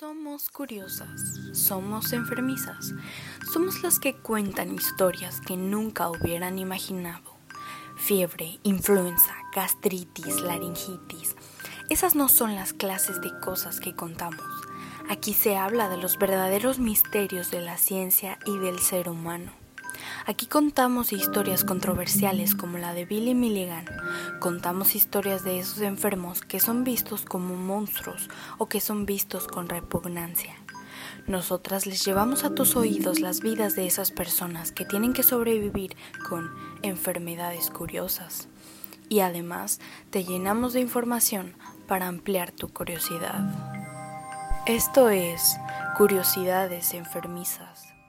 Somos curiosas, somos enfermizas, somos las que cuentan historias que nunca hubieran imaginado. Fiebre, influenza, gastritis, laringitis, esas no son las clases de cosas que contamos. Aquí se habla de los verdaderos misterios de la ciencia y del ser humano. Aquí contamos historias controversiales como la de Billy Milligan. Contamos historias de esos enfermos que son vistos como monstruos o que son vistos con repugnancia. Nosotras les llevamos a tus oídos las vidas de esas personas que tienen que sobrevivir con enfermedades curiosas. Y además te llenamos de información para ampliar tu curiosidad. Esto es Curiosidades Enfermizas.